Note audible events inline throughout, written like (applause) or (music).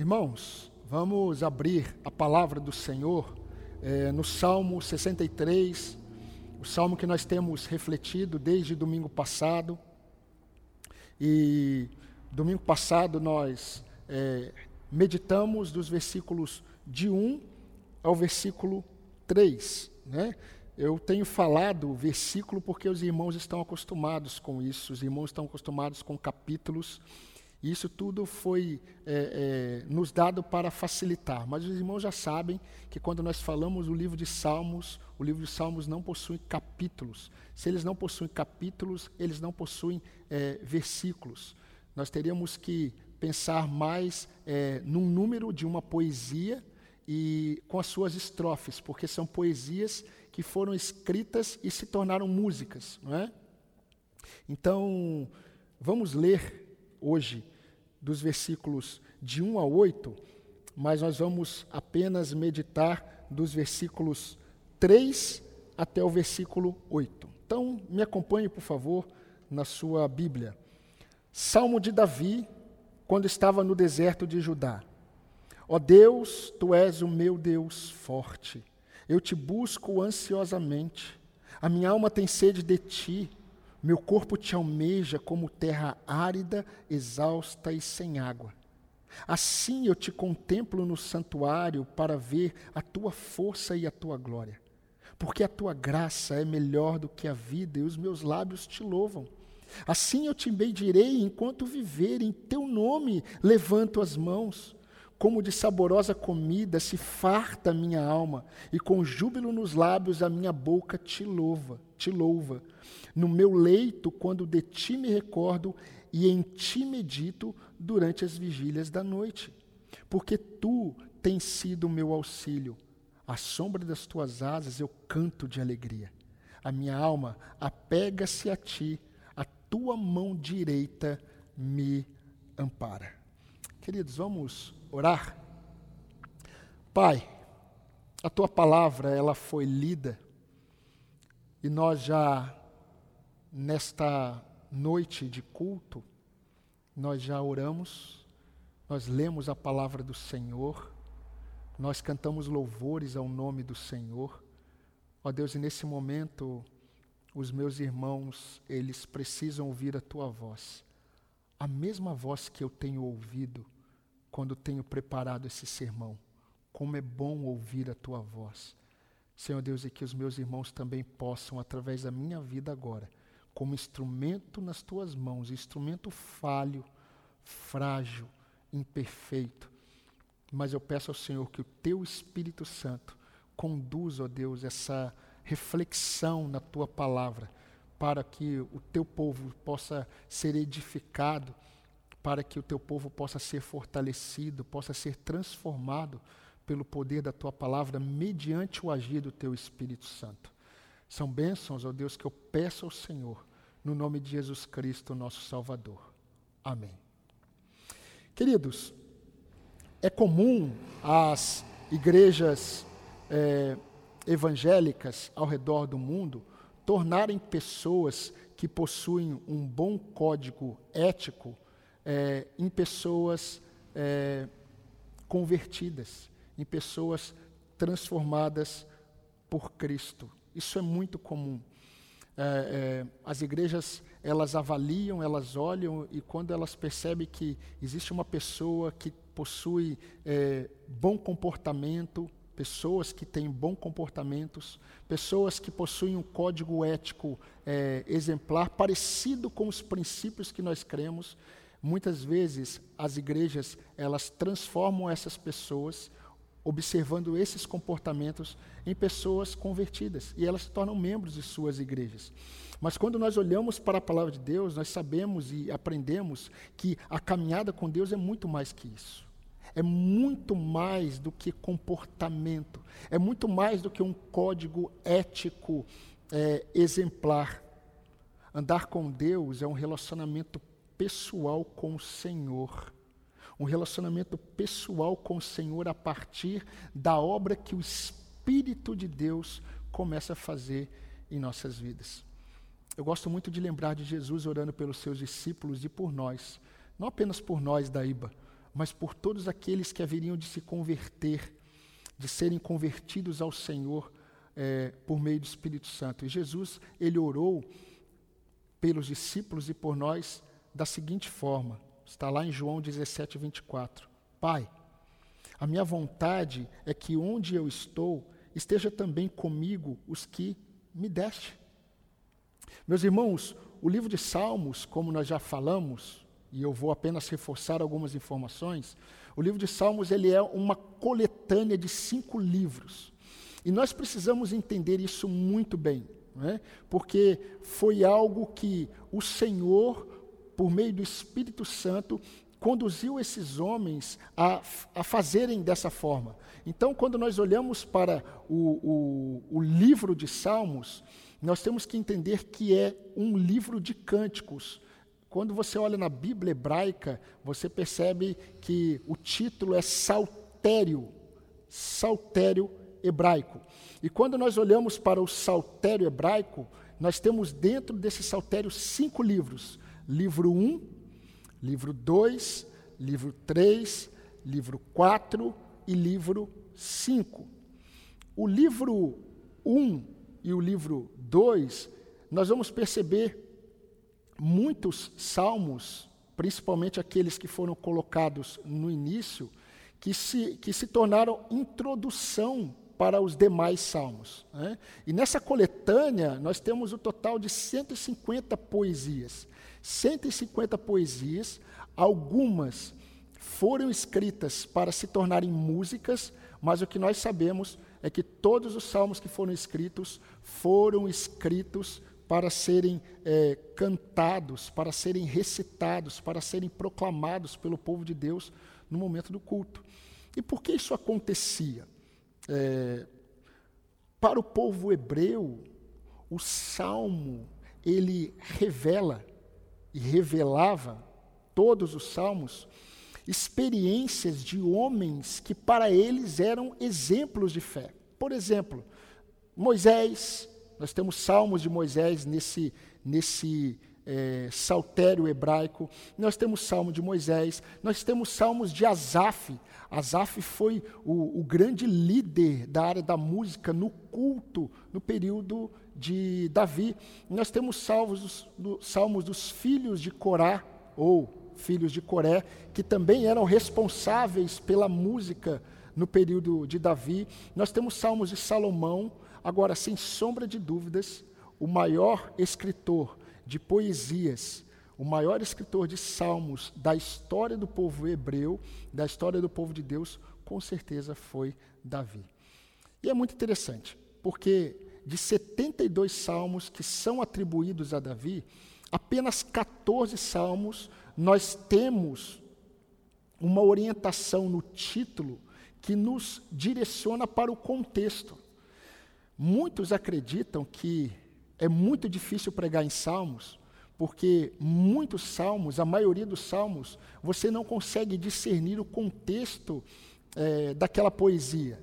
Irmãos, vamos abrir a palavra do Senhor é, no Salmo 63, o salmo que nós temos refletido desde domingo passado. E domingo passado nós é, meditamos dos versículos de 1 ao versículo 3. Né? Eu tenho falado versículo porque os irmãos estão acostumados com isso, os irmãos estão acostumados com capítulos. E isso tudo foi é, é, nos dado para facilitar. Mas os irmãos já sabem que quando nós falamos o livro de Salmos, o livro de Salmos não possui capítulos. Se eles não possuem capítulos, eles não possuem é, versículos. Nós teríamos que pensar mais é, num número de uma poesia e com as suas estrofes, porque são poesias que foram escritas e se tornaram músicas, não é? Então, vamos ler hoje dos versículos de 1 a 8, mas nós vamos apenas meditar dos versículos 3 até o versículo 8. Então, me acompanhe, por favor, na sua Bíblia. Salmo de Davi, quando estava no deserto de Judá. Ó Deus, tu és o meu Deus forte. Eu te busco ansiosamente. A minha alma tem sede de ti. Meu corpo te almeja como terra árida, exausta e sem água. Assim eu te contemplo no santuário para ver a tua força e a tua glória. Porque a tua graça é melhor do que a vida e os meus lábios te louvam. Assim eu te bendirei enquanto viver, em teu nome levanto as mãos. Como de saborosa comida se farta a minha alma, e com júbilo nos lábios a minha boca te louva, te louva. No meu leito, quando de ti me recordo, e em ti medito durante as vigílias da noite. Porque tu tens sido o meu auxílio. À sombra das tuas asas eu canto de alegria. A minha alma apega-se a ti, a tua mão direita me ampara. Queridos, vamos orar? Pai, a tua palavra ela foi lida e nós já nesta noite de culto nós já oramos, nós lemos a palavra do Senhor, nós cantamos louvores ao nome do Senhor. Ó Deus, e nesse momento os meus irmãos, eles precisam ouvir a tua voz. A mesma voz que eu tenho ouvido quando tenho preparado esse sermão. Como é bom ouvir a tua voz. Senhor Deus, e que os meus irmãos também possam, através da minha vida agora, como instrumento nas tuas mãos, instrumento falho, frágil, imperfeito. Mas eu peço ao Senhor que o teu Espírito Santo conduza, ó Deus, essa reflexão na tua palavra, para que o teu povo possa ser edificado para que o teu povo possa ser fortalecido, possa ser transformado pelo poder da tua palavra, mediante o agir do teu Espírito Santo. São bênçãos, ó Deus, que eu peço ao Senhor, no nome de Jesus Cristo, nosso Salvador. Amém. Queridos, é comum as igrejas é, evangélicas ao redor do mundo tornarem pessoas que possuem um bom código ético é, em pessoas é, convertidas, em pessoas transformadas por Cristo. Isso é muito comum. É, é, as igrejas elas avaliam, elas olham e quando elas percebem que existe uma pessoa que possui é, bom comportamento, pessoas que têm bom comportamentos, pessoas que possuem um código ético é, exemplar parecido com os princípios que nós cremos, Muitas vezes as igrejas, elas transformam essas pessoas, observando esses comportamentos, em pessoas convertidas, e elas se tornam membros de suas igrejas. Mas quando nós olhamos para a palavra de Deus, nós sabemos e aprendemos que a caminhada com Deus é muito mais que isso. É muito mais do que comportamento, é muito mais do que um código ético é, exemplar. Andar com Deus é um relacionamento pessoal com o Senhor. Um relacionamento pessoal com o Senhor a partir da obra que o Espírito de Deus começa a fazer em nossas vidas. Eu gosto muito de lembrar de Jesus orando pelos seus discípulos e por nós. Não apenas por nós da IBA, mas por todos aqueles que haveriam de se converter, de serem convertidos ao Senhor é, por meio do Espírito Santo. E Jesus, ele orou pelos discípulos e por nós da seguinte forma: está lá em João 17, 24. Pai, a minha vontade é que onde eu estou esteja também comigo os que me deste. Meus irmãos, o livro de Salmos, como nós já falamos, e eu vou apenas reforçar algumas informações, o livro de Salmos ele é uma coletânea de cinco livros. E nós precisamos entender isso muito bem, é? porque foi algo que o Senhor, por meio do Espírito Santo, conduziu esses homens a, a fazerem dessa forma. Então, quando nós olhamos para o, o, o livro de Salmos, nós temos que entender que é um livro de cânticos. Quando você olha na Bíblia hebraica, você percebe que o título é Saltério, Saltério hebraico. E quando nós olhamos para o Saltério hebraico, nós temos dentro desse saltério cinco livros: livro 1, um, livro 2, livro 3, livro 4 e livro 5. O livro 1 um e o livro 2, nós vamos perceber muitos salmos, principalmente aqueles que foram colocados no início, que se, que se tornaram introdução para os demais salmos. Né? E nessa coletânea, nós temos o total de 150 poesias. 150 poesias, algumas foram escritas para se tornarem músicas, mas o que nós sabemos é que todos os salmos que foram escritos foram escritos para serem é, cantados, para serem recitados, para serem proclamados pelo povo de Deus no momento do culto. E por que isso acontecia? É, para o povo hebreu, o salmo ele revela e revelava todos os salmos experiências de homens que para eles eram exemplos de fé. Por exemplo, Moisés, nós temos salmos de Moisés nesse, nesse é, saltério hebraico, nós temos salmo de Moisés, nós temos salmos de Asaf. Asaf foi o, o grande líder da área da música no culto no período de Davi. Nós temos salmos do, salmos dos filhos de Corá, ou filhos de Coré, que também eram responsáveis pela música no período de Davi. Nós temos salmos de Salomão. Agora, sem sombra de dúvidas, o maior escritor de poesias, o maior escritor de salmos da história do povo hebreu, da história do povo de Deus, com certeza foi Davi. E é muito interessante, porque de 72 salmos que são atribuídos a Davi, apenas 14 salmos nós temos uma orientação no título que nos direciona para o contexto. Muitos acreditam que é muito difícil pregar em salmos, porque muitos salmos, a maioria dos salmos, você não consegue discernir o contexto é, daquela poesia.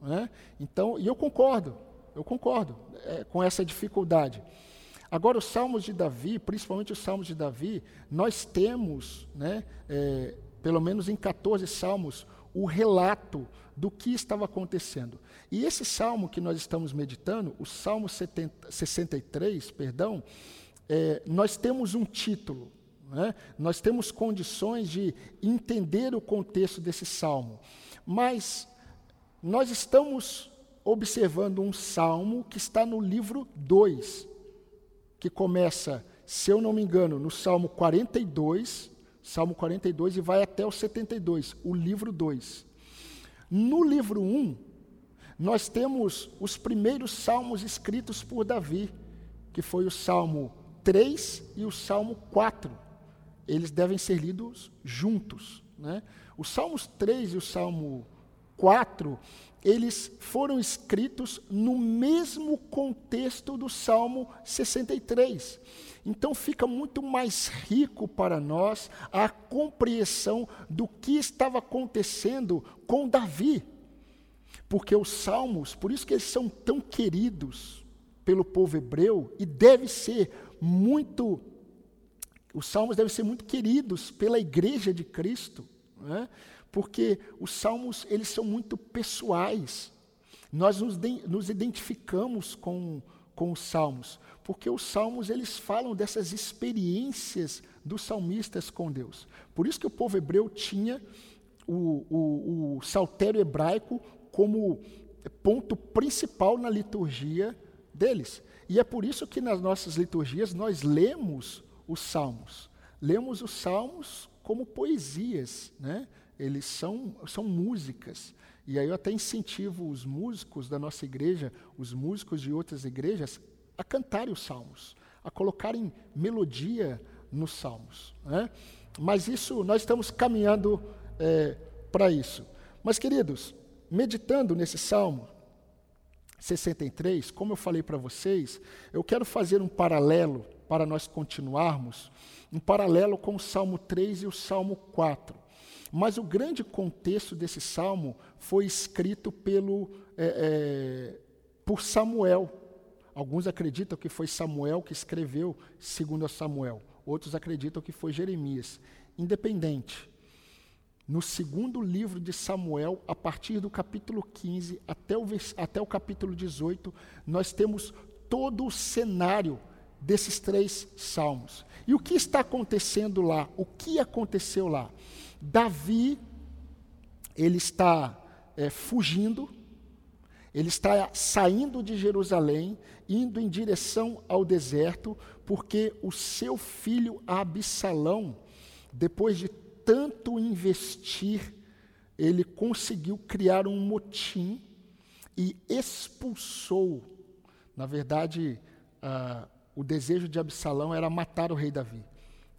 Né? Então, e eu concordo, eu concordo é, com essa dificuldade. Agora, os salmos de Davi, principalmente os salmos de Davi, nós temos, né, é, pelo menos em 14 salmos, o relato do que estava acontecendo. E esse salmo que nós estamos meditando, o Salmo 70, 63, perdão, é, nós temos um título, né? nós temos condições de entender o contexto desse salmo. Mas nós estamos observando um salmo que está no livro 2, que começa, se eu não me engano, no Salmo 42, Salmo 42 e vai até o 72, o livro 2. No livro 1, nós temos os primeiros salmos escritos por Davi, que foi o Salmo 3 e o Salmo 4. Eles devem ser lidos juntos. Né? Os Salmos 3 e o Salmo 4, eles foram escritos no mesmo contexto do Salmo 63. Então fica muito mais rico para nós a compreensão do que estava acontecendo com Davi. Porque os salmos, por isso que eles são tão queridos pelo povo hebreu e deve ser muito os salmos devem ser muito queridos pela igreja de Cristo, né? Porque os salmos eles são muito pessoais. Nós nos, nos identificamos com, com os salmos, porque os salmos eles falam dessas experiências dos salmistas com Deus. Por isso que o povo hebreu tinha o, o, o saltério hebraico como ponto principal na liturgia deles. E é por isso que nas nossas liturgias nós lemos os salmos. Lemos os salmos como poesias, né? Eles são, são músicas. E aí eu até incentivo os músicos da nossa igreja, os músicos de outras igrejas, a cantarem os salmos, a colocarem melodia nos salmos. Né? Mas isso, nós estamos caminhando é, para isso. Mas, queridos, meditando nesse salmo 63, como eu falei para vocês, eu quero fazer um paralelo para nós continuarmos, um paralelo com o salmo 3 e o salmo 4. Mas o grande contexto desse salmo foi escrito pelo, é, é, por Samuel. Alguns acreditam que foi Samuel que escreveu segundo Samuel. Outros acreditam que foi Jeremias. Independente. No segundo livro de Samuel, a partir do capítulo 15 até o, até o capítulo 18, nós temos todo o cenário desses três salmos. E o que está acontecendo lá? O que aconteceu lá? Davi, ele está é, fugindo, ele está saindo de Jerusalém, indo em direção ao deserto, porque o seu filho Absalão, depois de tanto investir, ele conseguiu criar um motim e expulsou. Na verdade, uh, o desejo de Absalão era matar o rei Davi.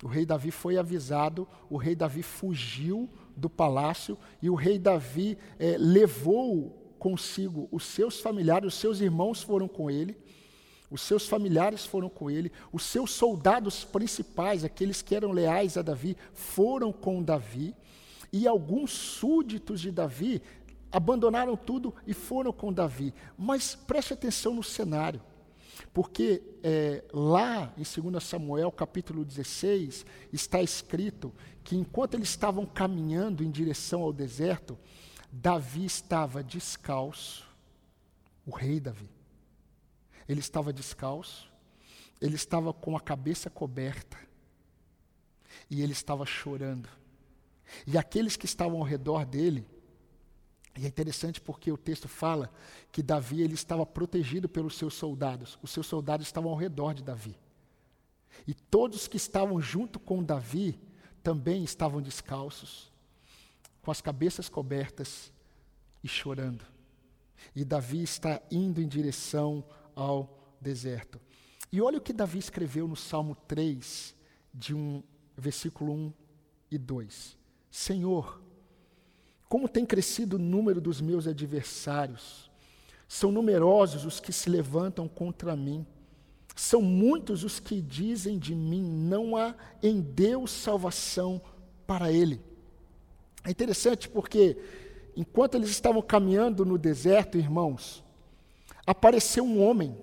O rei Davi foi avisado, o rei Davi fugiu do palácio e o rei Davi é, levou consigo os seus familiares, os seus irmãos foram com ele, os seus familiares foram com ele, os seus soldados principais, aqueles que eram leais a Davi, foram com Davi, e alguns súditos de Davi abandonaram tudo e foram com Davi. Mas preste atenção no cenário. Porque é, lá em 2 Samuel, capítulo 16, está escrito que enquanto eles estavam caminhando em direção ao deserto, Davi estava descalço, o rei Davi. Ele estava descalço, ele estava com a cabeça coberta e ele estava chorando. E aqueles que estavam ao redor dele e é interessante porque o texto fala que Davi ele estava protegido pelos seus soldados. Os seus soldados estavam ao redor de Davi. E todos que estavam junto com Davi também estavam descalços, com as cabeças cobertas e chorando. E Davi está indo em direção ao deserto. E olha o que Davi escreveu no Salmo 3, de um versículo 1 e 2. Senhor, como tem crescido o número dos meus adversários. São numerosos os que se levantam contra mim. São muitos os que dizem de mim: não há em Deus salvação para ele. É interessante porque, enquanto eles estavam caminhando no deserto, irmãos, apareceu um homem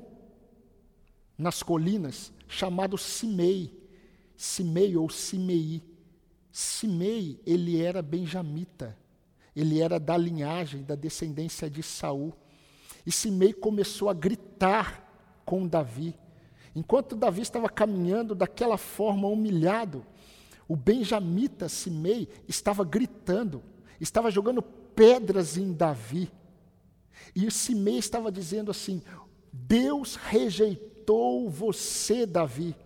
nas colinas chamado Simei. Simei ou Simei. Simei, ele era benjamita ele era da linhagem, da descendência de Saul. E Simei começou a gritar com Davi. Enquanto Davi estava caminhando daquela forma humilhado, o benjamita Simei estava gritando, estava jogando pedras em Davi. E o Simei estava dizendo assim: Deus rejeitou você, Davi,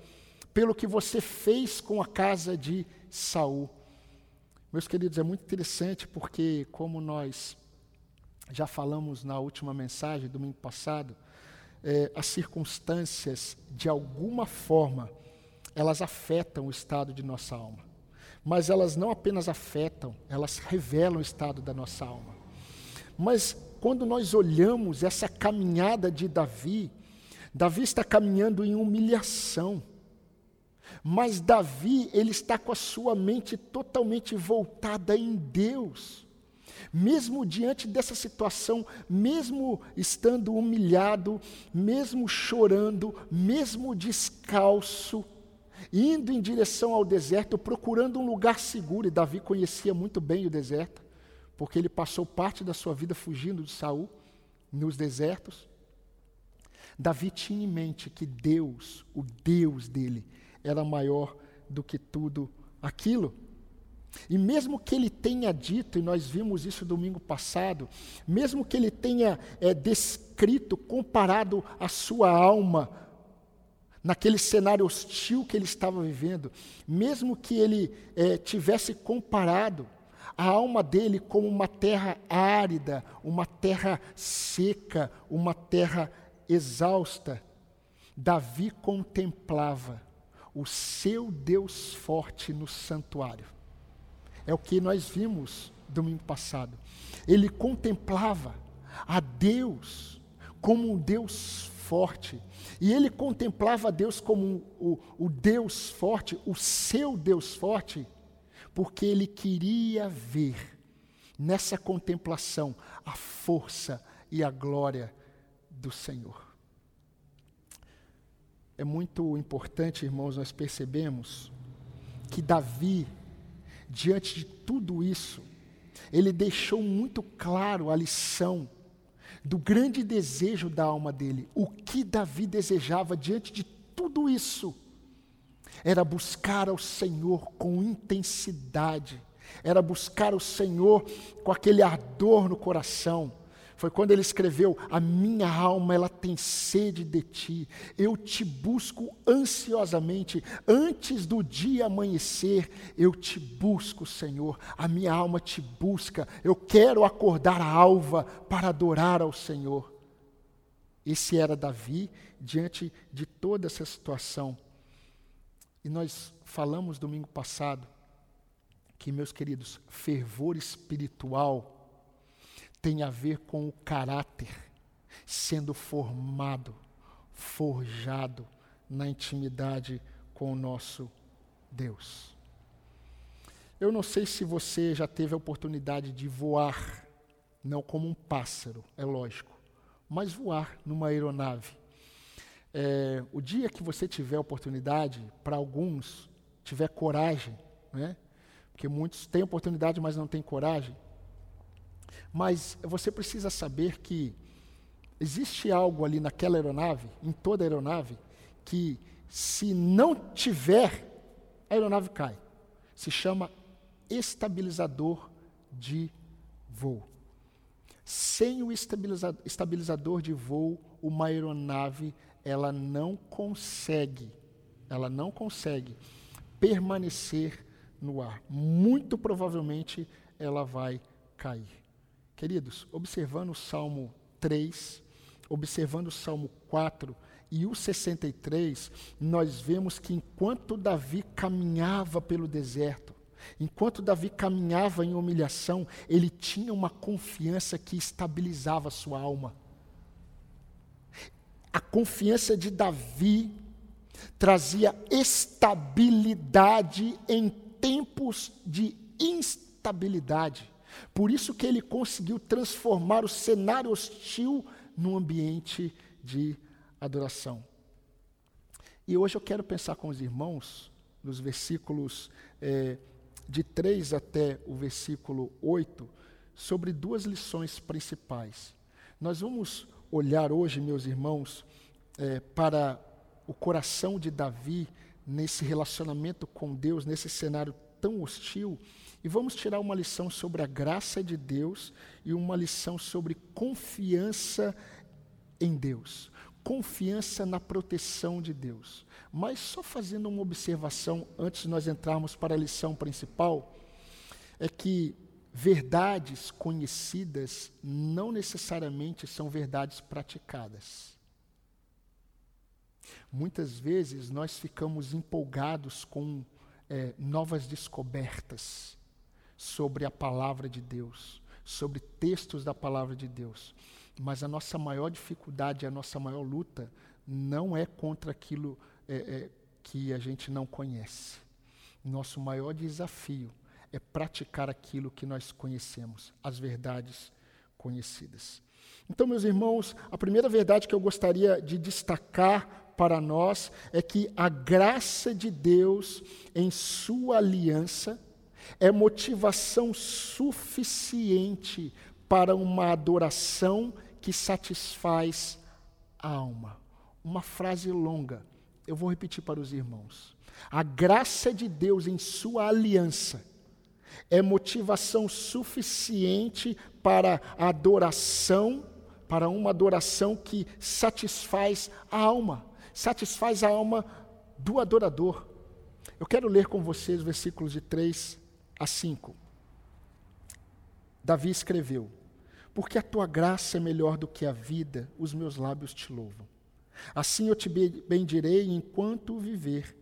pelo que você fez com a casa de Saul. Meus queridos, é muito interessante porque, como nós já falamos na última mensagem, domingo passado, é, as circunstâncias, de alguma forma, elas afetam o estado de nossa alma. Mas elas não apenas afetam, elas revelam o estado da nossa alma. Mas quando nós olhamos essa caminhada de Davi, Davi está caminhando em humilhação. Mas Davi, ele está com a sua mente totalmente voltada em Deus. Mesmo diante dessa situação, mesmo estando humilhado, mesmo chorando, mesmo descalço, indo em direção ao deserto, procurando um lugar seguro. E Davi conhecia muito bem o deserto, porque ele passou parte da sua vida fugindo de Saul nos desertos. Davi tinha em mente que Deus, o Deus dele, era maior do que tudo aquilo. E mesmo que ele tenha dito, e nós vimos isso domingo passado, mesmo que ele tenha é, descrito, comparado a sua alma naquele cenário hostil que ele estava vivendo, mesmo que ele é, tivesse comparado a alma dele como uma terra árida, uma terra seca, uma terra exausta, Davi contemplava o seu Deus forte no santuário. É o que nós vimos domingo passado. Ele contemplava a Deus como um Deus forte. E ele contemplava a Deus como o, o Deus forte, o seu Deus forte, porque ele queria ver nessa contemplação a força e a glória do Senhor. É muito importante, irmãos, nós percebemos que Davi diante de tudo isso, ele deixou muito claro a lição do grande desejo da alma dele. O que Davi desejava diante de tudo isso era buscar ao Senhor com intensidade, era buscar o Senhor com aquele ardor no coração foi quando ele escreveu: A minha alma ela tem sede de ti. Eu te busco ansiosamente. Antes do dia amanhecer, eu te busco, Senhor. A minha alma te busca. Eu quero acordar a alva para adorar ao Senhor. Esse era Davi diante de toda essa situação. E nós falamos domingo passado que, meus queridos, fervor espiritual tem a ver com o caráter sendo formado, forjado na intimidade com o nosso Deus. Eu não sei se você já teve a oportunidade de voar, não como um pássaro, é lógico, mas voar numa aeronave. É, o dia que você tiver oportunidade, para alguns, tiver coragem, né? porque muitos têm oportunidade, mas não têm coragem, mas você precisa saber que existe algo ali naquela aeronave, em toda a aeronave, que se não tiver, a aeronave cai. Se chama estabilizador de voo. Sem o estabilizador de voo, uma aeronave ela não consegue, ela não consegue permanecer no ar. Muito provavelmente ela vai cair. Queridos, observando o Salmo 3, observando o Salmo 4 e o 63, nós vemos que enquanto Davi caminhava pelo deserto, enquanto Davi caminhava em humilhação, ele tinha uma confiança que estabilizava sua alma. A confiança de Davi trazia estabilidade em tempos de instabilidade. Por isso que ele conseguiu transformar o cenário hostil num ambiente de adoração. E hoje eu quero pensar com os irmãos, nos versículos é, de 3 até o versículo 8, sobre duas lições principais. Nós vamos olhar hoje, meus irmãos, é, para o coração de Davi nesse relacionamento com Deus, nesse cenário tão hostil, e vamos tirar uma lição sobre a graça de Deus e uma lição sobre confiança em Deus, confiança na proteção de Deus. Mas só fazendo uma observação antes de nós entrarmos para a lição principal, é que verdades conhecidas não necessariamente são verdades praticadas. Muitas vezes nós ficamos empolgados com é, novas descobertas sobre a palavra de Deus, sobre textos da palavra de Deus. Mas a nossa maior dificuldade, a nossa maior luta, não é contra aquilo é, é, que a gente não conhece. Nosso maior desafio é praticar aquilo que nós conhecemos, as verdades conhecidas. Então, meus irmãos, a primeira verdade que eu gostaria de destacar para nós é que a graça de Deus em Sua aliança é motivação suficiente para uma adoração que satisfaz a alma. Uma frase longa, eu vou repetir para os irmãos. A graça de Deus em Sua aliança é motivação suficiente para adoração, para uma adoração que satisfaz a alma, satisfaz a alma do adorador. Eu quero ler com vocês os versículos de 3 a 5. Davi escreveu: Porque a tua graça é melhor do que a vida, os meus lábios te louvam. Assim eu te bendirei enquanto viver.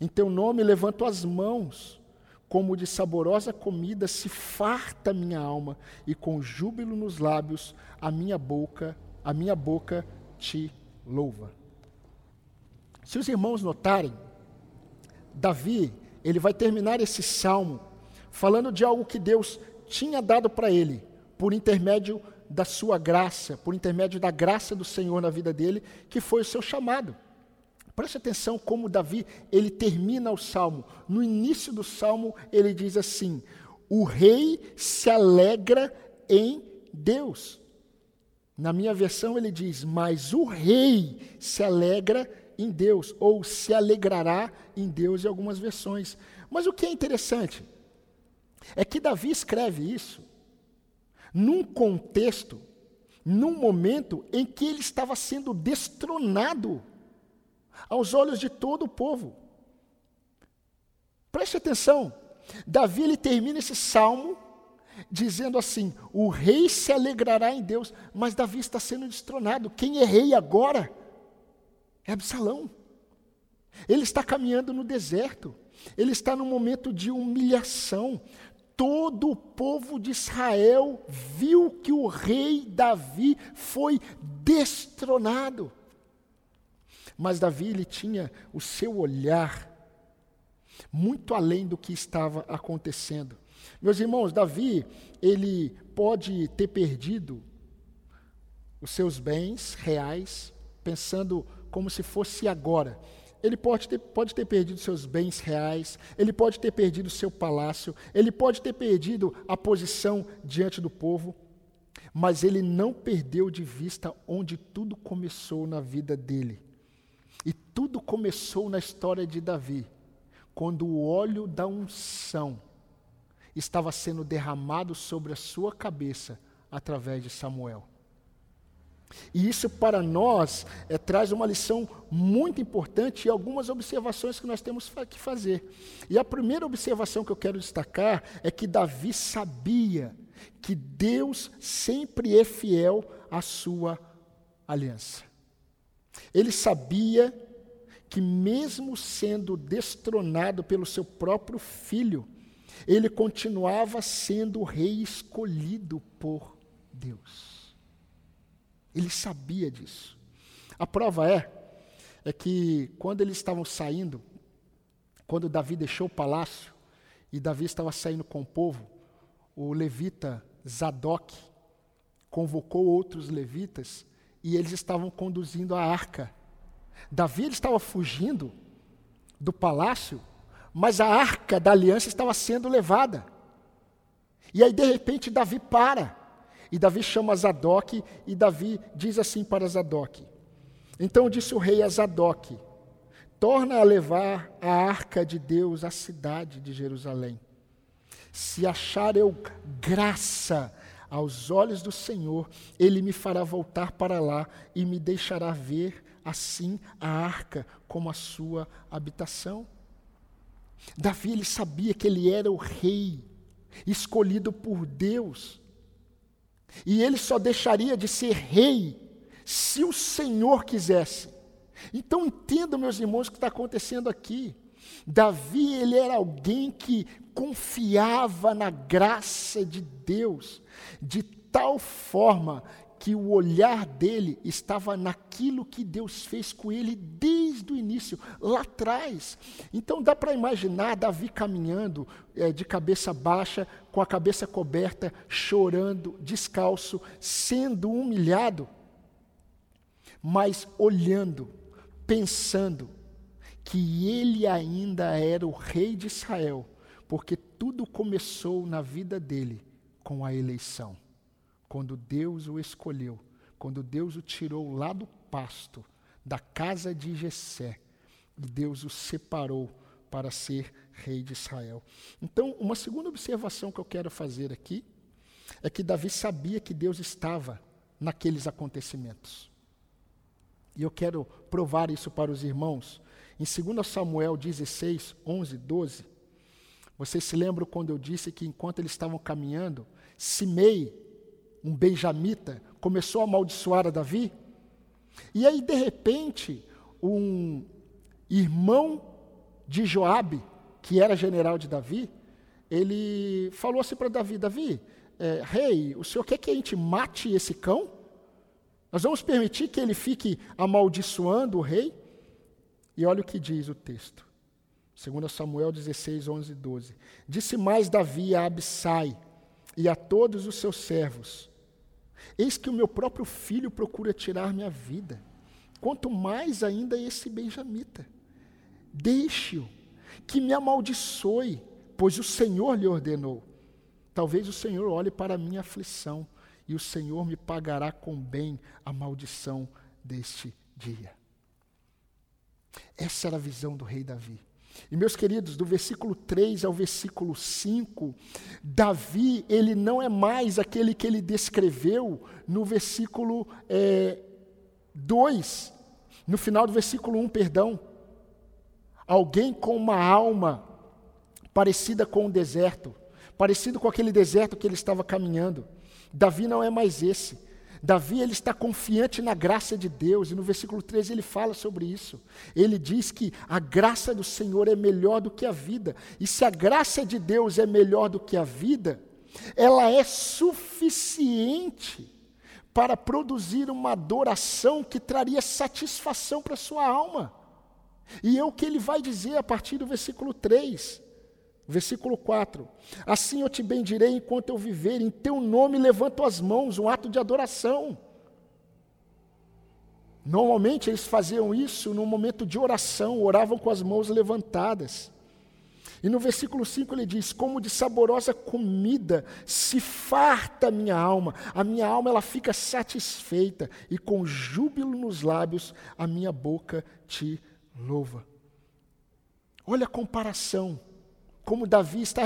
Em teu nome levanto as mãos como de saborosa comida se farta minha alma, e com júbilo nos lábios a minha boca, a minha boca te louva. Se os irmãos notarem, Davi, ele vai terminar esse salmo falando de algo que Deus tinha dado para ele, por intermédio da sua graça, por intermédio da graça do Senhor na vida dele, que foi o seu chamado. Preste atenção como Davi, ele termina o salmo. No início do salmo, ele diz assim: O rei se alegra em Deus. Na minha versão, ele diz: Mas o rei se alegra em Deus, ou se alegrará em Deus em algumas versões. Mas o que é interessante é que Davi escreve isso num contexto, num momento em que ele estava sendo destronado aos olhos de todo o povo. Preste atenção, Davi ele termina esse salmo dizendo assim: o rei se alegrará em Deus, mas Davi está sendo destronado. Quem é rei agora é Absalão. Ele está caminhando no deserto, ele está num momento de humilhação. Todo o povo de Israel viu que o rei Davi foi destronado. Mas Davi ele tinha o seu olhar muito além do que estava acontecendo. Meus irmãos, Davi, ele pode ter perdido os seus bens reais, pensando como se fosse agora. Ele pode ter, pode ter perdido seus bens reais, ele pode ter perdido seu palácio, ele pode ter perdido a posição diante do povo, mas ele não perdeu de vista onde tudo começou na vida dele. E tudo começou na história de Davi, quando o óleo da unção estava sendo derramado sobre a sua cabeça através de Samuel. E isso para nós é, traz uma lição muito importante e algumas observações que nós temos que fazer. E a primeira observação que eu quero destacar é que Davi sabia que Deus sempre é fiel à sua aliança. Ele sabia que, mesmo sendo destronado pelo seu próprio filho, ele continuava sendo o rei escolhido por Deus. Ele sabia disso. A prova é, é que quando eles estavam saindo, quando Davi deixou o palácio e Davi estava saindo com o povo, o levita Zadok convocou outros levitas e eles estavam conduzindo a arca. Davi ele estava fugindo do palácio, mas a arca da aliança estava sendo levada. E aí, de repente, Davi para. E Davi chama Zadok, e Davi diz assim para Zadok: Então disse o rei a Zadok: Torna a levar a arca de Deus à cidade de Jerusalém. Se achar eu graça aos olhos do Senhor, ele me fará voltar para lá e me deixará ver assim a arca como a sua habitação. Davi ele sabia que ele era o rei escolhido por Deus. E ele só deixaria de ser rei se o Senhor quisesse. Então entenda, meus irmãos, o que está acontecendo aqui. Davi, ele era alguém que confiava na graça de Deus, de tal forma que o olhar dele estava naquilo que Deus fez com ele desde o início, lá atrás. Então dá para imaginar Davi caminhando é, de cabeça baixa, com a cabeça coberta, chorando, descalço, sendo humilhado, mas olhando pensando que ele ainda era o rei de Israel, porque tudo começou na vida dele com a eleição. Quando Deus o escolheu, quando Deus o tirou lá do pasto, da casa de Jessé, e Deus o separou para ser rei de Israel. Então, uma segunda observação que eu quero fazer aqui é que Davi sabia que Deus estava naqueles acontecimentos. E eu quero provar isso para os irmãos. Em 2 Samuel 16, 11, 12, vocês se lembram quando eu disse que enquanto eles estavam caminhando, Simei, um benjamita, começou a amaldiçoar a Davi? E aí, de repente, um irmão de Joabe, que era general de Davi, ele falou assim para Davi: Davi, é, rei, o senhor quer que a gente mate esse cão? Nós vamos permitir que ele fique amaldiçoando o rei? E olha o que diz o texto. 2 Samuel 16, 11 e 12. Disse mais Davi a Abissai e a todos os seus servos: Eis que o meu próprio filho procura tirar minha vida, quanto mais ainda esse benjamita. Deixe-o, que me amaldiçoe, pois o Senhor lhe ordenou. Talvez o Senhor olhe para a minha aflição e o Senhor me pagará com bem a maldição deste dia. Essa era a visão do rei Davi. E meus queridos, do versículo 3 ao versículo 5, Davi, ele não é mais aquele que ele descreveu no versículo é, 2, no final do versículo 1, perdão. Alguém com uma alma parecida com o deserto, parecido com aquele deserto que ele estava caminhando. Davi não é mais esse. Davi ele está confiante na graça de Deus, e no versículo 13 ele fala sobre isso. Ele diz que a graça do Senhor é melhor do que a vida. E se a graça de Deus é melhor do que a vida, ela é suficiente para produzir uma adoração que traria satisfação para sua alma. E é o que ele vai dizer a partir do versículo 3. Versículo 4: Assim eu te bendirei enquanto eu viver, em teu nome levanto as mãos, um ato de adoração. Normalmente eles faziam isso no momento de oração, oravam com as mãos levantadas. E no versículo 5 ele diz: Como de saborosa comida se farta a minha alma, a minha alma ela fica satisfeita, e com júbilo nos lábios a minha boca te louva. Olha a comparação como Davi está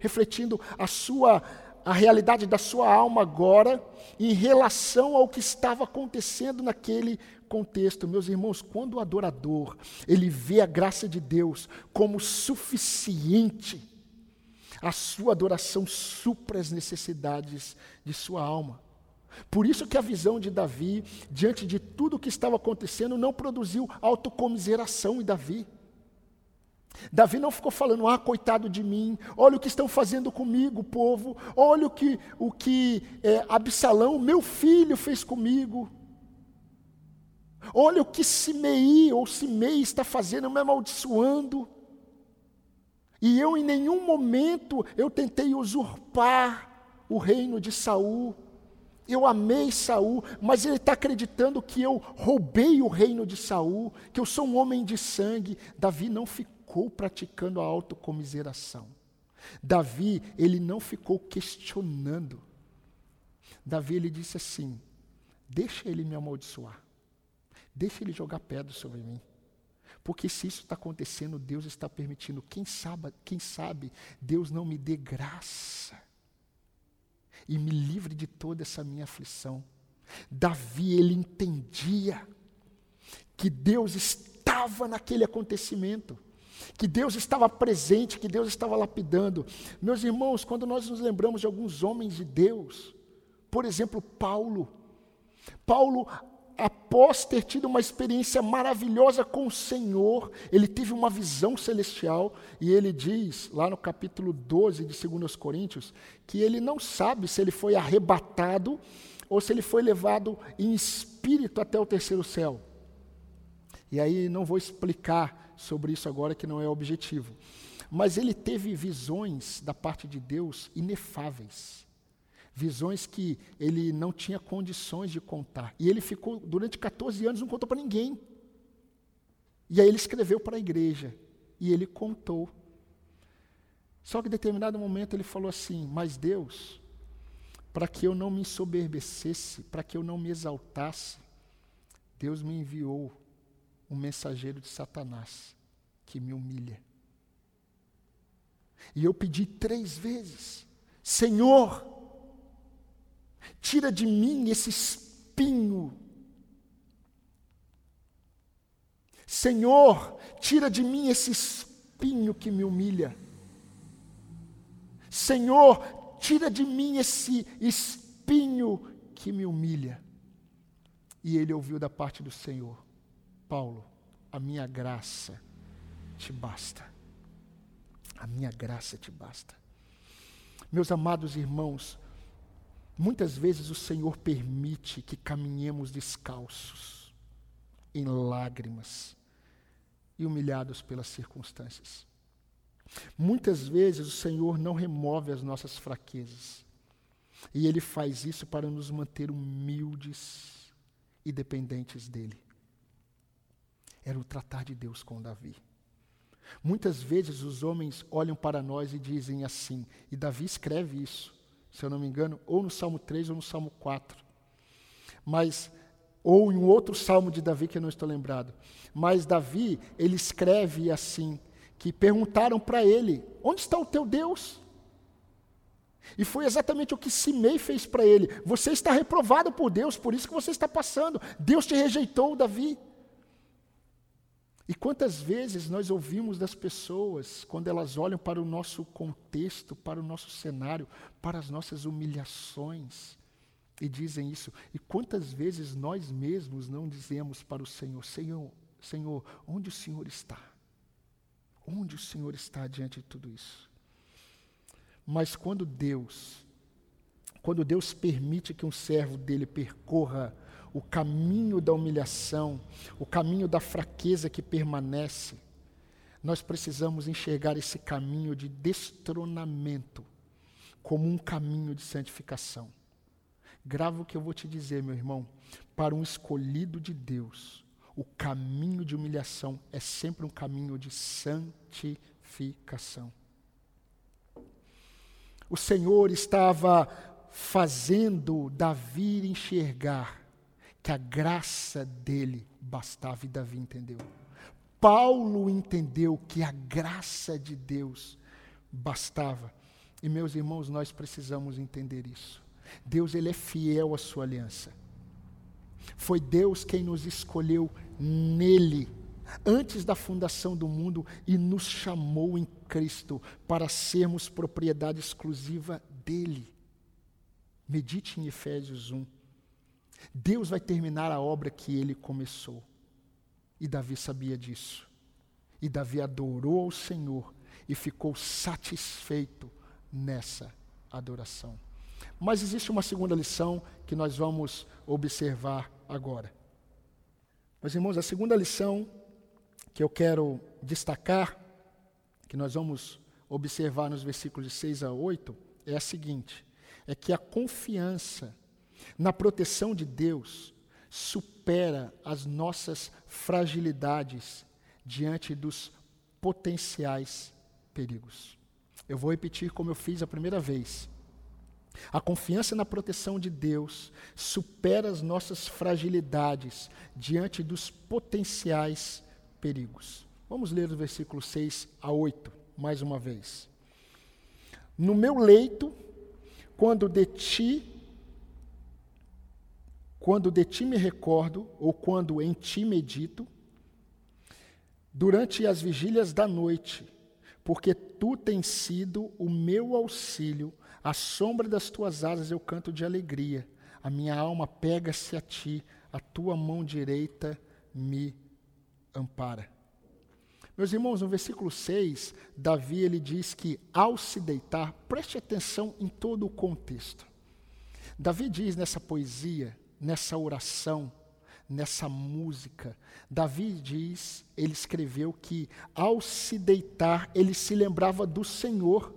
refletindo a sua a realidade da sua alma agora em relação ao que estava acontecendo naquele contexto. Meus irmãos, quando o adorador, ele vê a graça de Deus como suficiente, a sua adoração supra as necessidades de sua alma. Por isso que a visão de Davi, diante de tudo o que estava acontecendo, não produziu autocomiseração em Davi. Davi não ficou falando, ah, coitado de mim, olha o que estão fazendo comigo, povo, olha o que, o que é, Absalão, meu filho, fez comigo. Olha o que Simei ou Simei está fazendo, me amaldiçoando. E eu em nenhum momento eu tentei usurpar o reino de Saul. Eu amei Saul, mas ele está acreditando que eu roubei o reino de Saul, que eu sou um homem de sangue. Davi não ficou ficou praticando a autocomiseração. Davi, ele não ficou questionando. Davi, ele disse assim: deixa ele me amaldiçoar. Deixa ele jogar pedra sobre mim. Porque se isso está acontecendo, Deus está permitindo. Quem sabe, quem sabe, Deus não me dê graça e me livre de toda essa minha aflição. Davi, ele entendia que Deus estava naquele acontecimento que Deus estava presente, que Deus estava lapidando. Meus irmãos, quando nós nos lembramos de alguns homens de Deus, por exemplo, Paulo. Paulo, após ter tido uma experiência maravilhosa com o Senhor, ele teve uma visão celestial e ele diz, lá no capítulo 12 de 2 Coríntios, que ele não sabe se ele foi arrebatado ou se ele foi levado em espírito até o terceiro céu. E aí não vou explicar sobre isso agora, que não é objetivo. Mas ele teve visões da parte de Deus inefáveis. Visões que ele não tinha condições de contar. E ele ficou, durante 14 anos, não contou para ninguém. E aí ele escreveu para a igreja e ele contou. Só que em determinado momento ele falou assim: Mas Deus, para que eu não me ensoberbecesse, para que eu não me exaltasse, Deus me enviou um mensageiro de Satanás que me humilha. E eu pedi três vezes: Senhor, tira de mim esse espinho. Senhor, tira de mim esse espinho que me humilha. Senhor, tira de mim esse espinho que me humilha. E ele ouviu da parte do Senhor: Paulo, a minha graça te basta. A minha graça te basta. Meus amados irmãos, muitas vezes o Senhor permite que caminhemos descalços, em lágrimas e humilhados pelas circunstâncias. Muitas vezes o Senhor não remove as nossas fraquezas, e Ele faz isso para nos manter humildes e dependentes dEle. Era o tratar de Deus com Davi. Muitas vezes os homens olham para nós e dizem assim, e Davi escreve isso, se eu não me engano, ou no Salmo 3 ou no Salmo 4. Mas ou em um outro salmo de Davi que eu não estou lembrado. Mas Davi, ele escreve assim, que perguntaram para ele: "Onde está o teu Deus?" E foi exatamente o que Simei fez para ele. Você está reprovado por Deus, por isso que você está passando. Deus te rejeitou, Davi. E quantas vezes nós ouvimos das pessoas, quando elas olham para o nosso contexto, para o nosso cenário, para as nossas humilhações, e dizem isso. E quantas vezes nós mesmos não dizemos para o Senhor: Senhor, Senhor, onde o Senhor está? Onde o Senhor está diante de tudo isso? Mas quando Deus, quando Deus permite que um servo dele percorra o caminho da humilhação, o caminho da fraqueza que permanece, nós precisamos enxergar esse caminho de destronamento como um caminho de santificação. Grava o que eu vou te dizer, meu irmão. Para um escolhido de Deus, o caminho de humilhação é sempre um caminho de santificação. O Senhor estava fazendo Davi enxergar que a graça dele bastava e Davi entendeu. Paulo entendeu que a graça de Deus bastava. E meus irmãos, nós precisamos entender isso. Deus ele é fiel à sua aliança. Foi Deus quem nos escolheu nele antes da fundação do mundo e nos chamou em Cristo para sermos propriedade exclusiva dele. Medite em Efésios 1. Deus vai terminar a obra que ele começou. E Davi sabia disso. E Davi adorou ao Senhor e ficou satisfeito nessa adoração. Mas existe uma segunda lição que nós vamos observar agora. Meus irmãos, a segunda lição que eu quero destacar, que nós vamos observar nos versículos de 6 a 8, é a seguinte: é que a confiança na proteção de Deus supera as nossas fragilidades diante dos potenciais perigos. Eu vou repetir como eu fiz a primeira vez. A confiança na proteção de Deus supera as nossas fragilidades diante dos potenciais perigos. Vamos ler os versículos 6 a 8, mais uma vez. No meu leito, quando de ti quando de ti me recordo, ou quando em ti medito, durante as vigílias da noite, porque tu tens sido o meu auxílio, à sombra das tuas asas eu canto de alegria. A minha alma pega-se a ti, a tua mão direita me ampara. Meus irmãos, no versículo 6, Davi ele diz que ao se deitar, preste atenção em todo o contexto. Davi diz nessa poesia nessa oração, nessa música. Davi diz, ele escreveu que ao se deitar, ele se lembrava do Senhor.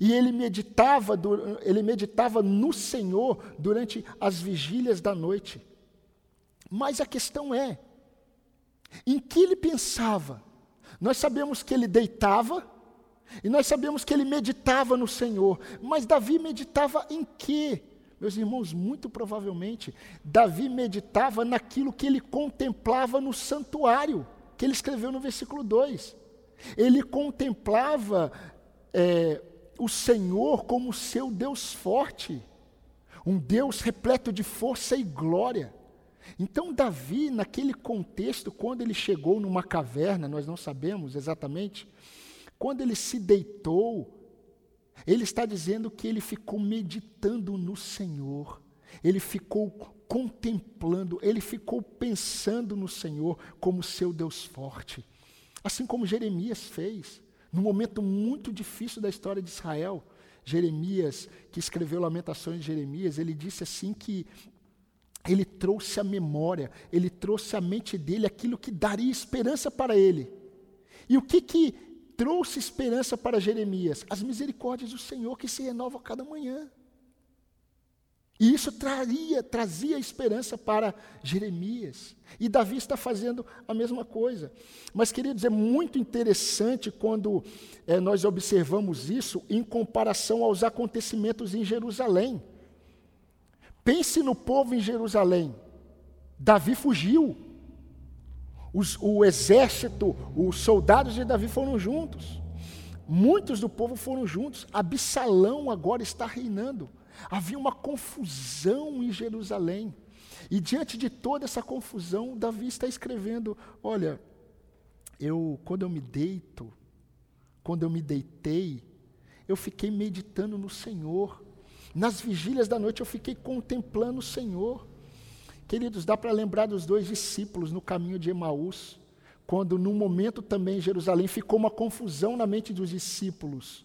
E ele meditava, ele meditava no Senhor durante as vigílias da noite. Mas a questão é, Em que ele pensava? Nós sabemos que ele deitava e nós sabemos que ele meditava no Senhor, mas Davi meditava em quê? Meus irmãos, muito provavelmente, Davi meditava naquilo que ele contemplava no santuário, que ele escreveu no versículo 2. Ele contemplava é, o Senhor como seu Deus forte, um Deus repleto de força e glória. Então, Davi, naquele contexto, quando ele chegou numa caverna, nós não sabemos exatamente, quando ele se deitou, ele está dizendo que ele ficou meditando no Senhor, ele ficou contemplando, ele ficou pensando no Senhor como seu Deus forte. Assim como Jeremias fez, num momento muito difícil da história de Israel. Jeremias, que escreveu Lamentações de Jeremias, ele disse assim que ele trouxe a memória, ele trouxe à mente dele aquilo que daria esperança para ele. E o que que trouxe esperança para Jeremias? As misericórdias do Senhor que se renovam a cada manhã. E isso traria, trazia esperança para Jeremias. E Davi está fazendo a mesma coisa. Mas, queridos, é muito interessante quando é, nós observamos isso em comparação aos acontecimentos em Jerusalém. Pense no povo em Jerusalém. Davi fugiu. Os, o exército, os soldados de Davi foram juntos. Muitos do povo foram juntos. Absalão agora está reinando. Havia uma confusão em Jerusalém. E diante de toda essa confusão, Davi está escrevendo: Olha, eu, quando eu me deito, quando eu me deitei, eu fiquei meditando no Senhor. Nas vigílias da noite eu fiquei contemplando o Senhor. Queridos, dá para lembrar dos dois discípulos no caminho de Emaús, quando num momento também em Jerusalém ficou uma confusão na mente dos discípulos.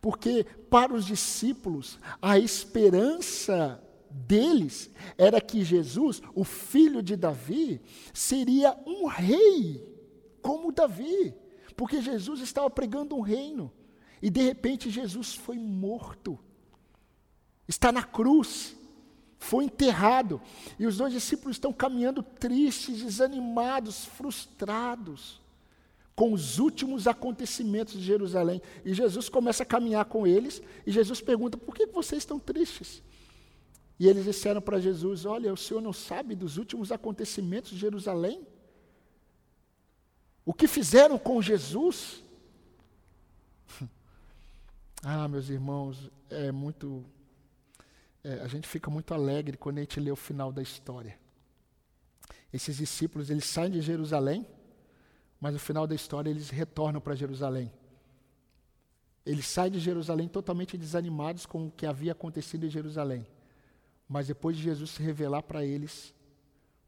Porque para os discípulos, a esperança deles era que Jesus, o filho de Davi, seria um rei, como Davi. Porque Jesus estava pregando um reino. E de repente Jesus foi morto está na cruz, foi enterrado. E os dois discípulos estão caminhando tristes, desanimados, frustrados com os últimos acontecimentos de Jerusalém. E Jesus começa a caminhar com eles, e Jesus pergunta: por que vocês estão tristes? E eles disseram para Jesus: Olha, o senhor não sabe dos últimos acontecimentos de Jerusalém? O que fizeram com Jesus? (laughs) ah, meus irmãos, é muito é, a gente fica muito alegre quando a gente lê o final da história. Esses discípulos, eles saem de Jerusalém, mas no final da história eles retornam para Jerusalém. Eles saem de Jerusalém totalmente desanimados com o que havia acontecido em Jerusalém. Mas depois de Jesus se revelar para eles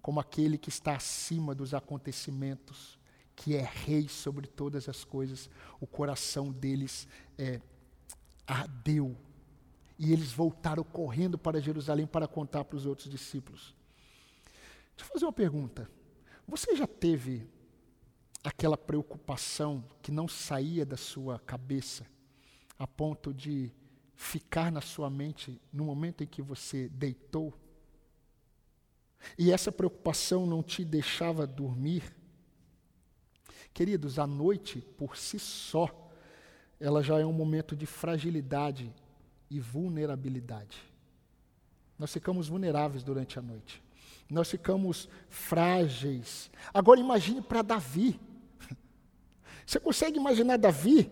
como aquele que está acima dos acontecimentos, que é rei sobre todas as coisas, o coração deles é, ardeu e eles voltaram correndo para Jerusalém para contar para os outros discípulos. Deixa eu fazer uma pergunta. Você já teve aquela preocupação que não saía da sua cabeça, a ponto de ficar na sua mente no momento em que você deitou? E essa preocupação não te deixava dormir? Queridos, a noite, por si só, ela já é um momento de fragilidade e vulnerabilidade. Nós ficamos vulneráveis durante a noite. Nós ficamos frágeis. Agora imagine para Davi. (laughs) Você consegue imaginar Davi?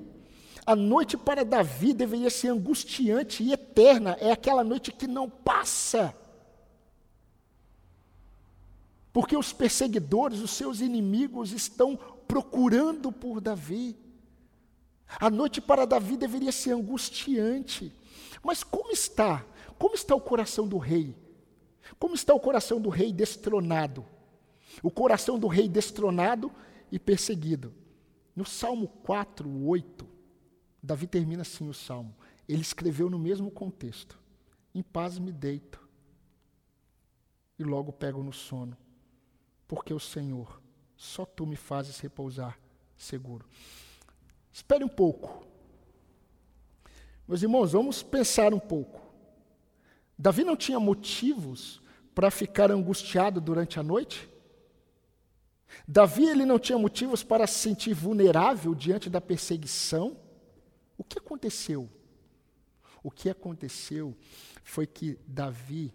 A noite para Davi deveria ser angustiante e eterna. É aquela noite que não passa. Porque os perseguidores, os seus inimigos, estão procurando por Davi. A noite para Davi deveria ser angustiante. Mas como está? Como está o coração do rei? Como está o coração do rei destronado? O coração do rei destronado e perseguido. No Salmo 4, 8, Davi termina assim o salmo. Ele escreveu no mesmo contexto: Em paz me deito e logo pego no sono, porque o Senhor, só tu me fazes repousar seguro. Espere um pouco. Meus irmãos, vamos pensar um pouco. Davi não tinha motivos para ficar angustiado durante a noite? Davi ele não tinha motivos para se sentir vulnerável diante da perseguição. O que aconteceu? O que aconteceu foi que Davi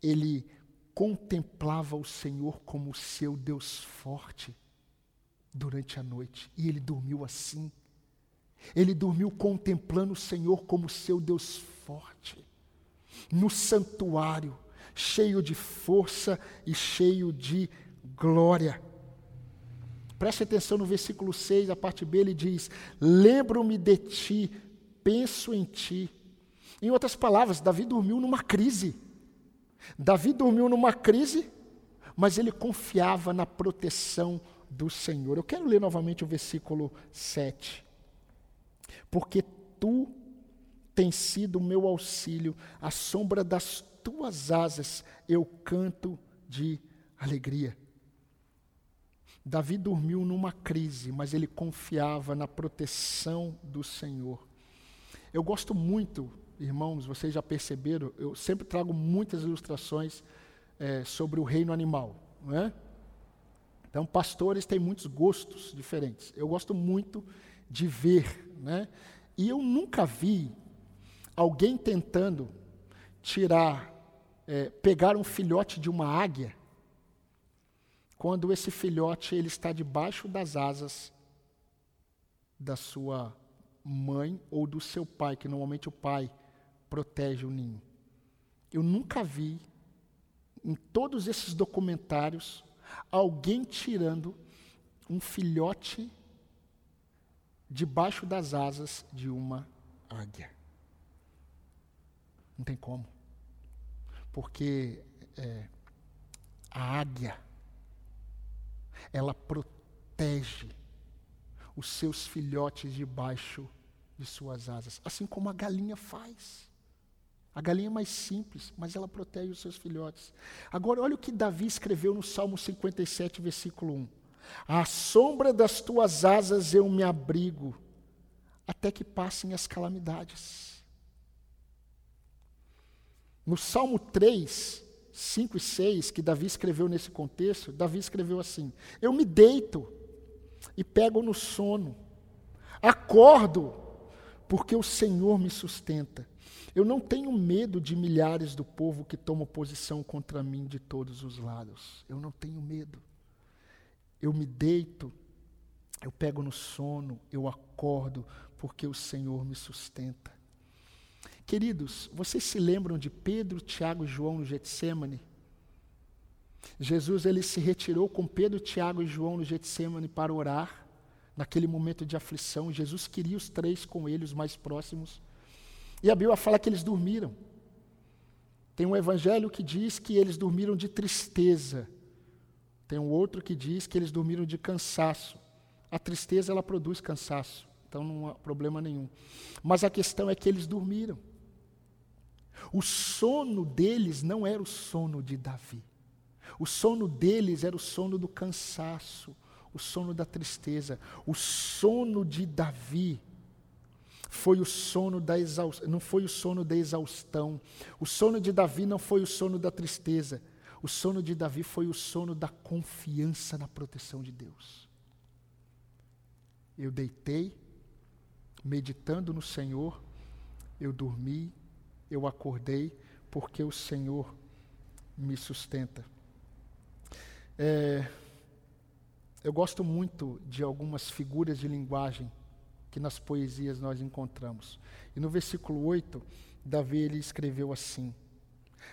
ele contemplava o Senhor como seu Deus forte durante a noite e ele dormiu assim. Ele dormiu contemplando o Senhor como seu Deus forte, no santuário, cheio de força e cheio de glória. Preste atenção no versículo 6, a parte B, ele diz: Lembro-me de ti, penso em ti. Em outras palavras, Davi dormiu numa crise. Davi dormiu numa crise, mas ele confiava na proteção do Senhor. Eu quero ler novamente o versículo 7. Porque tu tens sido o meu auxílio, à sombra das tuas asas eu canto de alegria. Davi dormiu numa crise, mas ele confiava na proteção do Senhor. Eu gosto muito, irmãos, vocês já perceberam, eu sempre trago muitas ilustrações é, sobre o reino animal. Não é? Então, pastores têm muitos gostos diferentes. Eu gosto muito de ver. Né? E eu nunca vi alguém tentando tirar, é, pegar um filhote de uma águia quando esse filhote ele está debaixo das asas da sua mãe ou do seu pai, que normalmente o pai protege o ninho. Eu nunca vi em todos esses documentários alguém tirando um filhote debaixo das asas de uma águia. Não tem como. Porque é, a águia ela protege os seus filhotes debaixo de suas asas, assim como a galinha faz. A galinha é mais simples, mas ela protege os seus filhotes. Agora, olha o que Davi escreveu no Salmo 57, versículo 1. À sombra das tuas asas eu me abrigo, até que passem as calamidades. No Salmo 3, 5 e 6, que Davi escreveu nesse contexto, Davi escreveu assim: Eu me deito e pego no sono, acordo, porque o Senhor me sustenta. Eu não tenho medo de milhares do povo que tomam posição contra mim de todos os lados. Eu não tenho medo. Eu me deito, eu pego no sono, eu acordo, porque o Senhor me sustenta. Queridos, vocês se lembram de Pedro, Tiago e João no Getsemane? Jesus ele se retirou com Pedro, Tiago e João no Getsemane para orar, naquele momento de aflição. Jesus queria os três com ele, os mais próximos. E a Bíblia fala que eles dormiram. Tem um evangelho que diz que eles dormiram de tristeza. Tem um outro que diz que eles dormiram de cansaço. A tristeza ela produz cansaço, então não há problema nenhum. Mas a questão é que eles dormiram. O sono deles não era o sono de Davi. O sono deles era o sono do cansaço, o sono da tristeza. O sono de Davi foi o sono da exaustão, não foi o sono da exaustão. O sono de Davi não foi o sono da tristeza. O sono de Davi foi o sono da confiança na proteção de Deus. Eu deitei, meditando no Senhor, eu dormi eu acordei porque o Senhor me sustenta. É, eu gosto muito de algumas figuras de linguagem que nas poesias nós encontramos. E no versículo 8, Davi ele escreveu assim: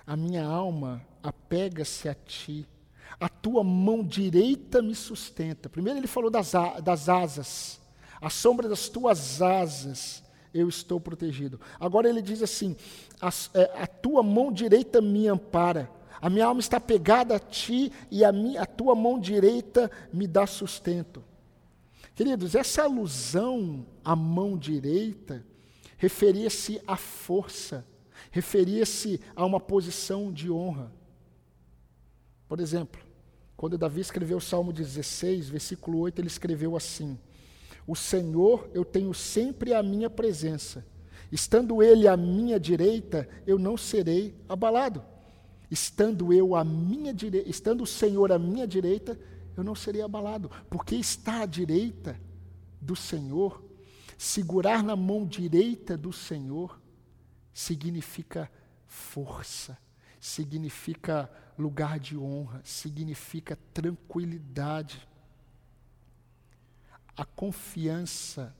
A minha alma apega-se a ti, a tua mão direita me sustenta. Primeiro ele falou das, das asas, a sombra das tuas asas eu estou protegido. Agora ele diz assim: a, é, a, tua mão direita me ampara, a minha alma está pegada a ti e a, minha, a tua mão direita me dá sustento. Queridos, essa alusão à mão direita referia-se à força, referia-se a uma posição de honra. Por exemplo, quando Davi escreveu o Salmo 16, versículo 8, ele escreveu assim: o Senhor eu tenho sempre à minha presença. Estando Ele à minha direita, eu não serei abalado. Estando eu à minha direita, estando o Senhor à minha direita, eu não serei abalado, porque está à direita do Senhor. Segurar na mão direita do Senhor significa força, significa lugar de honra, significa tranquilidade. A confiança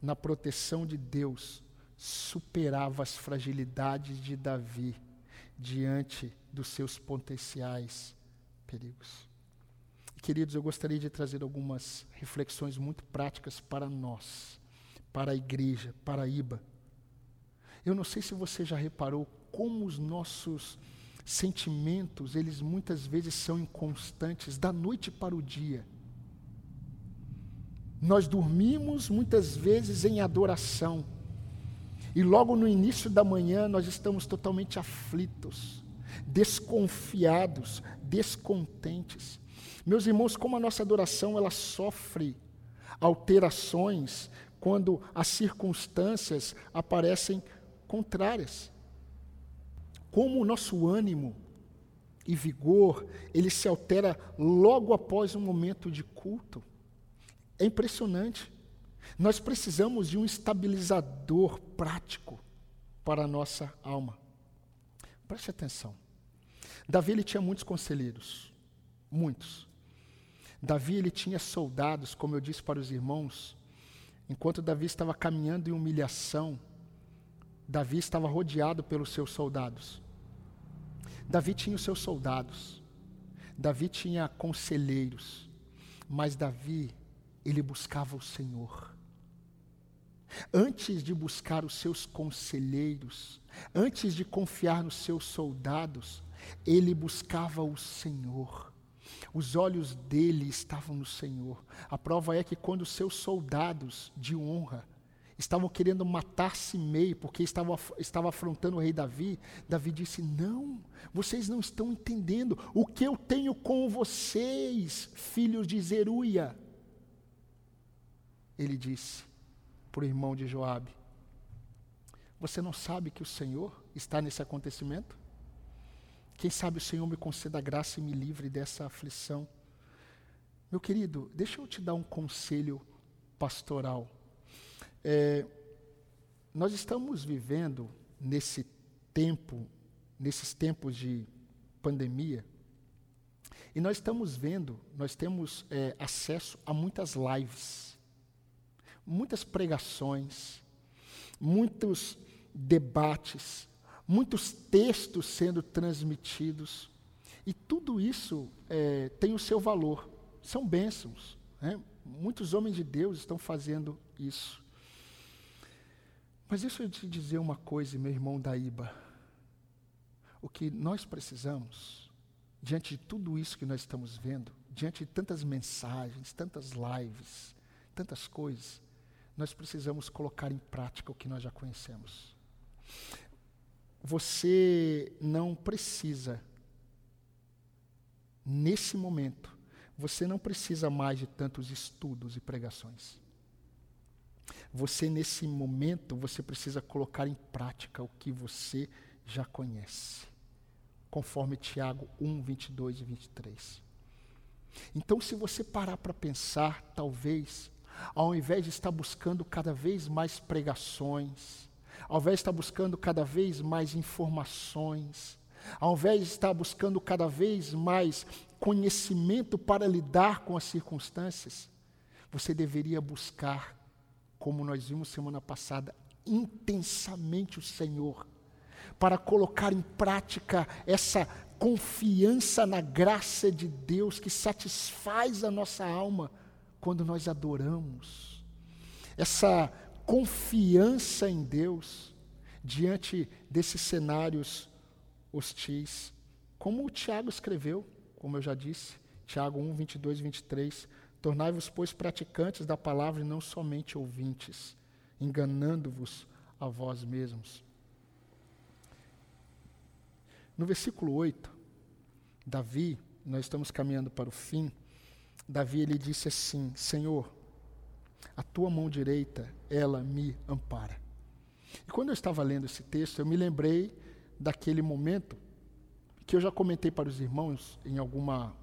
na proteção de Deus superava as fragilidades de Davi diante dos seus potenciais perigos. Queridos, eu gostaria de trazer algumas reflexões muito práticas para nós, para a igreja, para a IBA. Eu não sei se você já reparou como os nossos sentimentos, eles muitas vezes são inconstantes da noite para o dia. Nós dormimos muitas vezes em adoração. E logo no início da manhã nós estamos totalmente aflitos, desconfiados, descontentes. Meus irmãos, como a nossa adoração ela sofre alterações quando as circunstâncias aparecem contrárias. Como o nosso ânimo e vigor, ele se altera logo após um momento de culto. É impressionante. Nós precisamos de um estabilizador prático para a nossa alma. Preste atenção. Davi ele tinha muitos conselheiros, muitos. Davi ele tinha soldados, como eu disse para os irmãos, enquanto Davi estava caminhando em humilhação, Davi estava rodeado pelos seus soldados. Davi tinha os seus soldados. Davi tinha conselheiros. Mas Davi ele buscava o Senhor. Antes de buscar os seus conselheiros, antes de confiar nos seus soldados, ele buscava o Senhor. Os olhos dele estavam no Senhor. A prova é que quando seus soldados de honra estavam querendo matar Simei, porque estava, estava afrontando o rei Davi, Davi disse: Não, vocês não estão entendendo o que eu tenho com vocês, filhos de Zeruia ele disse para o irmão de Joabe: Você não sabe que o Senhor está nesse acontecimento? Quem sabe o Senhor me conceda graça e me livre dessa aflição. Meu querido, deixa eu te dar um conselho pastoral. É, nós estamos vivendo nesse tempo, nesses tempos de pandemia, e nós estamos vendo, nós temos é, acesso a muitas lives muitas pregações, muitos debates, muitos textos sendo transmitidos. E tudo isso é, tem o seu valor, são bênçãos. Né? Muitos homens de Deus estão fazendo isso. Mas deixa eu te dizer uma coisa, meu irmão Daíba. O que nós precisamos, diante de tudo isso que nós estamos vendo, diante de tantas mensagens, tantas lives, tantas coisas, nós precisamos colocar em prática o que nós já conhecemos. Você não precisa, nesse momento, você não precisa mais de tantos estudos e pregações. Você, nesse momento, você precisa colocar em prática o que você já conhece, conforme Tiago 1, 22 e 23. Então, se você parar para pensar, talvez ao invés de estar buscando cada vez mais pregações, ao invés de estar buscando cada vez mais informações, ao invés de estar buscando cada vez mais conhecimento para lidar com as circunstâncias, você deveria buscar, como nós vimos semana passada, intensamente o Senhor, para colocar em prática essa confiança na graça de Deus que satisfaz a nossa alma quando nós adoramos, essa confiança em Deus diante desses cenários hostis. Como o Tiago escreveu, como eu já disse, Tiago 1, 22 e 23. Tornai-vos, pois, praticantes da palavra e não somente ouvintes, enganando-vos a vós mesmos. No versículo 8, Davi, nós estamos caminhando para o fim, Davi ele disse assim: Senhor, a tua mão direita, ela me ampara. E quando eu estava lendo esse texto, eu me lembrei daquele momento que eu já comentei para os irmãos em alguma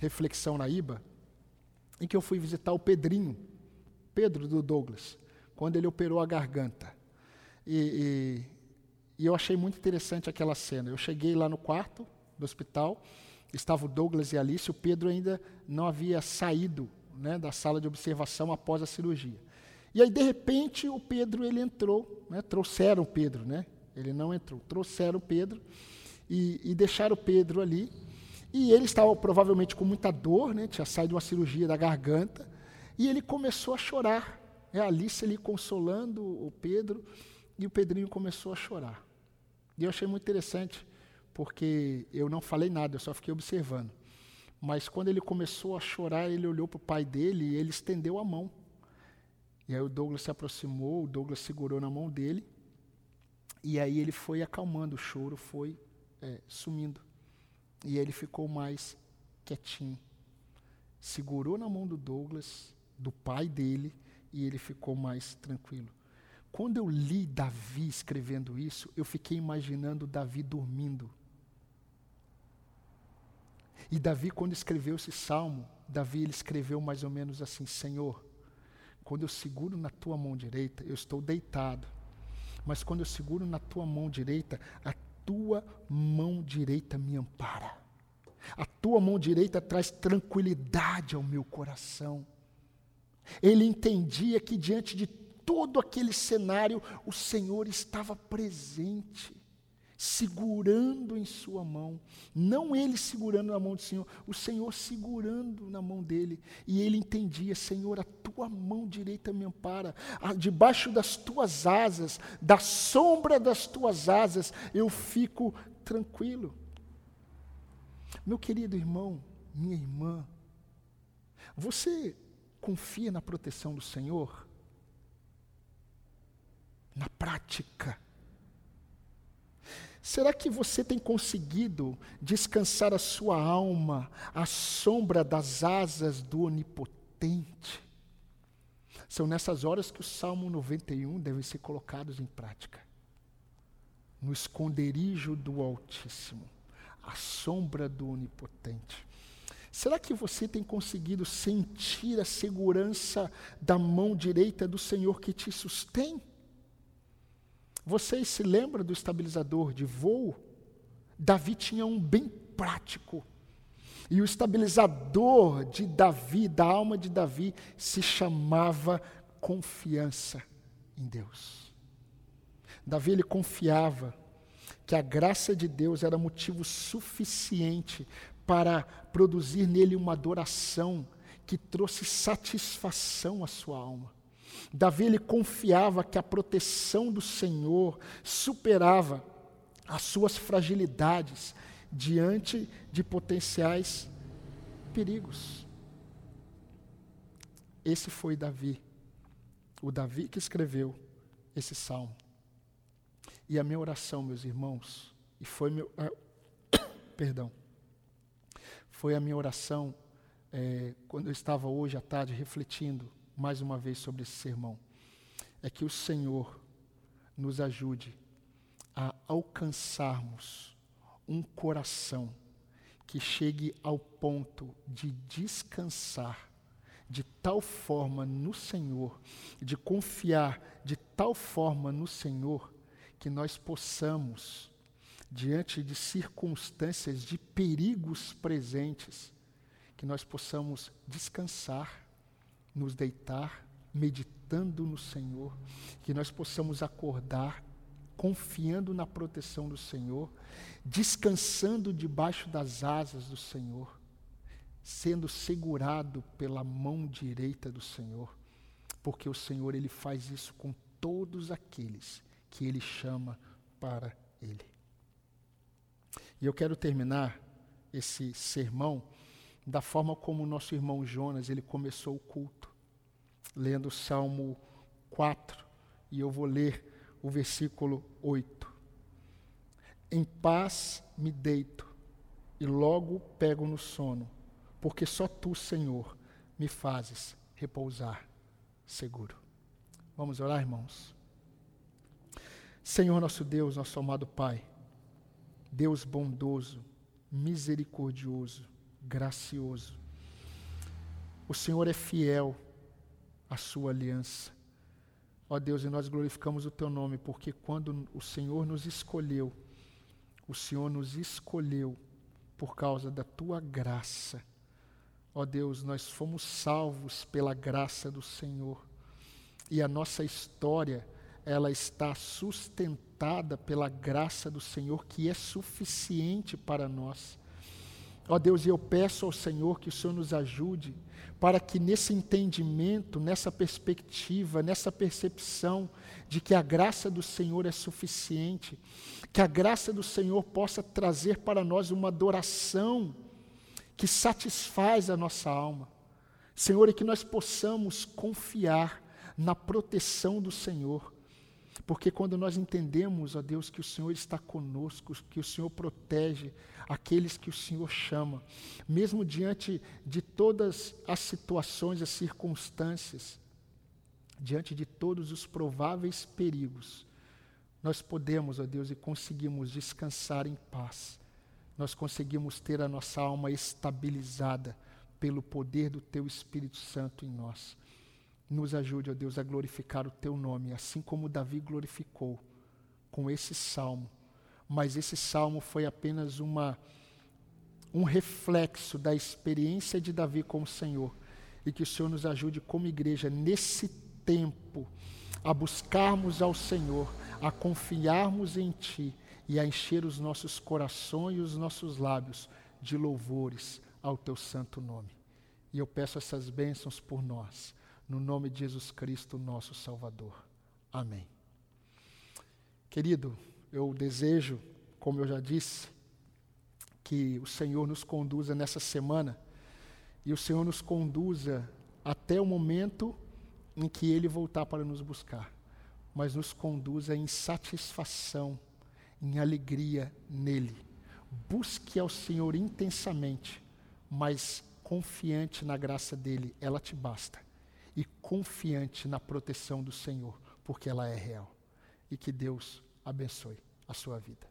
reflexão na IBA, em que eu fui visitar o Pedrinho, Pedro do Douglas, quando ele operou a garganta. E, e, e eu achei muito interessante aquela cena. Eu cheguei lá no quarto do hospital, estava o Douglas e a Alice, o Pedro ainda não havia saído né, da sala de observação após a cirurgia. E aí, de repente, o Pedro ele entrou, né, trouxeram o Pedro, né? Ele não entrou, trouxeram o Pedro e, e deixaram o Pedro ali. E ele estava provavelmente com muita dor, né, tinha saído de uma cirurgia da garganta, e ele começou a chorar. É a Alice ali consolando o Pedro, e o Pedrinho começou a chorar. E eu achei muito interessante, porque eu não falei nada, eu só fiquei observando. Mas quando ele começou a chorar, ele olhou para o pai dele e ele estendeu a mão. E aí o Douglas se aproximou, o Douglas segurou na mão dele, e aí ele foi acalmando, o choro foi é, sumindo. E ele ficou mais quietinho. Segurou na mão do Douglas, do pai dele, e ele ficou mais tranquilo. Quando eu li Davi escrevendo isso, eu fiquei imaginando Davi dormindo. E Davi, quando escreveu esse salmo, Davi ele escreveu mais ou menos assim: Senhor, quando eu seguro na tua mão direita, eu estou deitado. Mas quando eu seguro na tua mão direita, a tua mão direita me ampara. A tua mão direita traz tranquilidade ao meu coração. Ele entendia que diante de todo aquele cenário, o Senhor estava presente segurando em sua mão. Não ele segurando na mão do Senhor, o Senhor segurando na mão dele. E ele entendia: Senhor, a tua mão direita me ampara, debaixo das tuas asas, da sombra das tuas asas, eu fico tranquilo. Meu querido irmão, minha irmã, você confia na proteção do Senhor? Na prática Será que você tem conseguido descansar a sua alma à sombra das asas do Onipotente? São nessas horas que o Salmo 91 deve ser colocados em prática. No esconderijo do Altíssimo, à sombra do Onipotente. Será que você tem conseguido sentir a segurança da mão direita do Senhor que te sustém? Vocês se lembram do estabilizador de voo? Davi tinha um bem prático. E o estabilizador de Davi, da alma de Davi, se chamava confiança em Deus. Davi ele confiava que a graça de Deus era motivo suficiente para produzir nele uma adoração que trouxe satisfação à sua alma. Davi ele confiava que a proteção do Senhor superava as suas fragilidades diante de potenciais perigos. Esse foi Davi, o Davi que escreveu esse salmo. E a minha oração, meus irmãos, e foi meu, ah, (coughs) perdão, foi a minha oração é, quando eu estava hoje à tarde refletindo mais uma vez sobre esse sermão é que o Senhor nos ajude a alcançarmos um coração que chegue ao ponto de descansar de tal forma no Senhor, de confiar de tal forma no Senhor, que nós possamos, diante de circunstâncias de perigos presentes, que nós possamos descansar nos deitar meditando no Senhor, que nós possamos acordar confiando na proteção do Senhor, descansando debaixo das asas do Senhor, sendo segurado pela mão direita do Senhor, porque o Senhor ele faz isso com todos aqueles que ele chama para ele. E eu quero terminar esse sermão da forma como o nosso irmão Jonas ele começou o culto, lendo o Salmo 4, e eu vou ler o versículo 8. Em paz me deito e logo pego no sono, porque só tu, Senhor, me fazes repousar seguro. Vamos orar, irmãos. Senhor nosso Deus, nosso amado Pai, Deus bondoso, misericordioso, gracioso. O Senhor é fiel à sua aliança. Ó Deus, e nós glorificamos o teu nome, porque quando o Senhor nos escolheu, o Senhor nos escolheu por causa da tua graça. Ó Deus, nós fomos salvos pela graça do Senhor. E a nossa história, ela está sustentada pela graça do Senhor, que é suficiente para nós. Ó Deus, eu peço ao Senhor que o Senhor nos ajude para que nesse entendimento, nessa perspectiva, nessa percepção de que a graça do Senhor é suficiente, que a graça do Senhor possa trazer para nós uma adoração que satisfaz a nossa alma. Senhor, e que nós possamos confiar na proteção do Senhor, porque quando nós entendemos, ó Deus, que o Senhor está conosco, que o Senhor protege aqueles que o Senhor chama, mesmo diante de todas as situações, as circunstâncias, diante de todos os prováveis perigos, nós podemos, ó Deus, e conseguimos descansar em paz. Nós conseguimos ter a nossa alma estabilizada pelo poder do Teu Espírito Santo em nós. Nos ajude, ó Deus, a glorificar o teu nome, assim como Davi glorificou com esse salmo. Mas esse salmo foi apenas uma um reflexo da experiência de Davi com o Senhor. E que o Senhor nos ajude como igreja nesse tempo a buscarmos ao Senhor, a confiarmos em ti e a encher os nossos corações e os nossos lábios de louvores ao teu santo nome. E eu peço essas bênçãos por nós no nome de Jesus Cristo, nosso Salvador. Amém. Querido, eu desejo, como eu já disse, que o Senhor nos conduza nessa semana e o Senhor nos conduza até o momento em que Ele voltar para nos buscar, mas nos conduza em satisfação, em alegria nele. Busque ao Senhor intensamente, mas confiante na graça dele, ela te basta e confiante na proteção do Senhor, porque ela é real. E que Deus abençoe a sua vida.